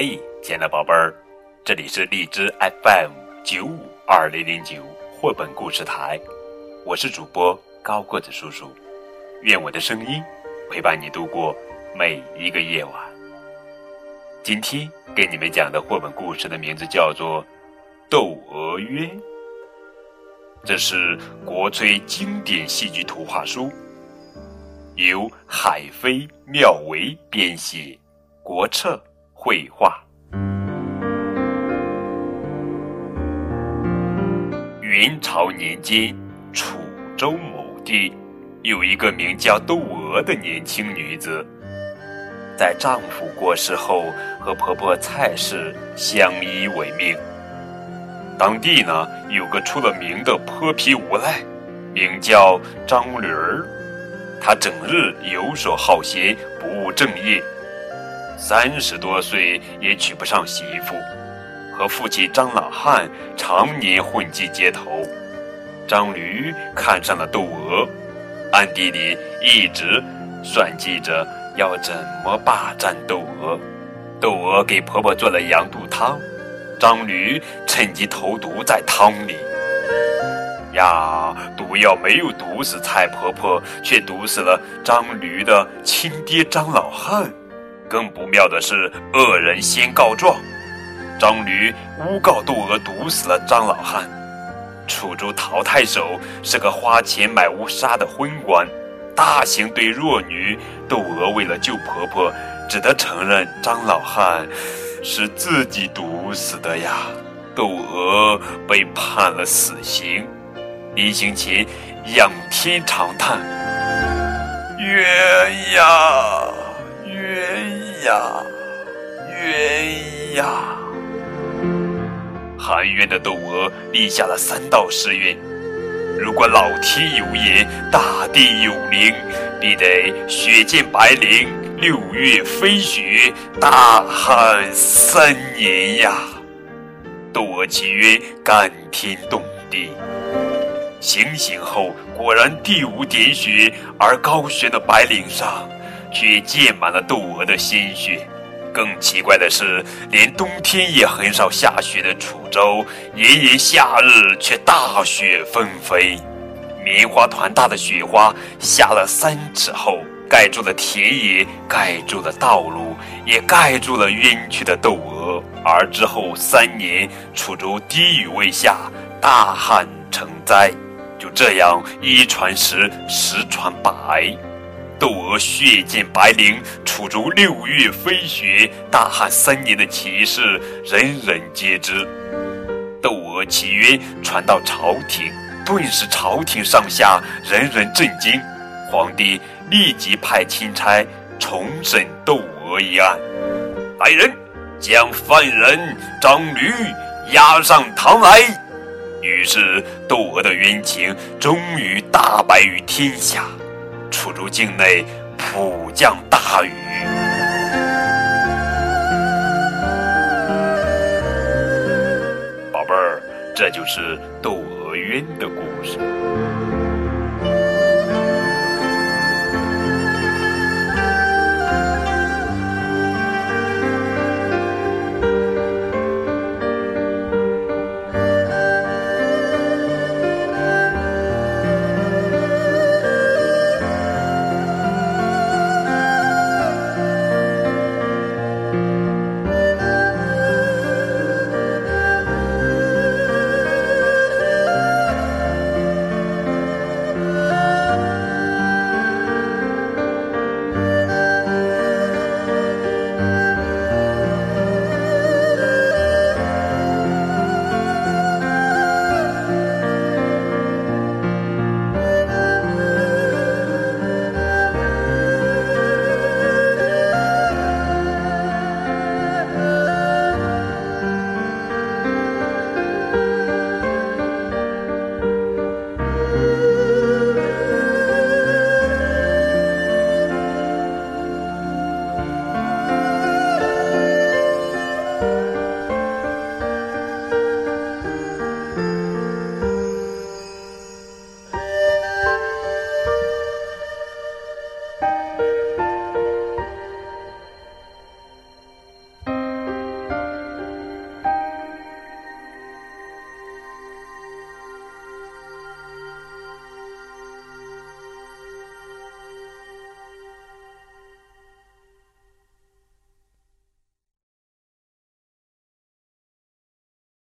嘿，亲爱的宝贝儿，这里是荔枝 FM 九五二零零九绘本故事台，我是主播高个子叔叔，愿我的声音陪伴你度过每一个夜晚。今天给你们讲的绘本故事的名字叫做《窦娥冤》，这是国粹经典戏剧图画书，由海飞妙维编写，国策绘画。元朝年间，楚州某地有一个名叫窦娥的年轻女子，在丈夫过世后，和婆婆蔡氏相依为命。当地呢有个出了名的泼皮无赖，名叫张驴儿，他整日游手好闲，不务正业，三十多岁也娶不上媳妇。和父亲张老汉常年混迹街头，张驴看上了窦娥，暗地里一直算计着要怎么霸占窦娥。窦娥给婆婆做了羊肚汤，张驴趁机投毒在汤里。呀，毒药没有毒死蔡婆婆，却毒死了张驴的亲爹张老汉。更不妙的是，恶人先告状。张驴诬告窦娥毒死了张老汉。楚州陶太守是个花钱买乌纱的昏官，大刑对弱女。窦娥为了救婆婆，只得承认张老汉是自己毒死的呀。窦娥被判了死刑，临行前仰天长叹：“冤呀，呀，冤呀！”含冤的窦娥立下了三道誓愿：如果老天有眼，大地有灵，必得血溅白绫，六月飞雪，大旱三年呀！窦娥契约感天动地。行刑后，果然地无点雪，而高悬的白绫上却溅满了窦娥的鲜血。更奇怪的是，连冬天也很少下雪的楚州，炎炎夏日却大雪纷飞。棉花团大的雪花下了三尺厚，盖住了田野，盖住了道路，也盖住了冤屈的窦娥。而之后三年，楚州滴雨未下，大旱成灾。就这样，一传十，十传百。血溅白绫，楚州六月飞雪，大旱三年的奇事，人人皆知。窦娥契约传到朝廷，顿时朝廷上下人人震惊。皇帝立即派钦差重审窦娥一案。来人，将犯人张驴押上堂来。于是，窦娥的冤情终于大白于天下。楚州境内普降大雨，宝贝儿，这就是窦娥冤的故事。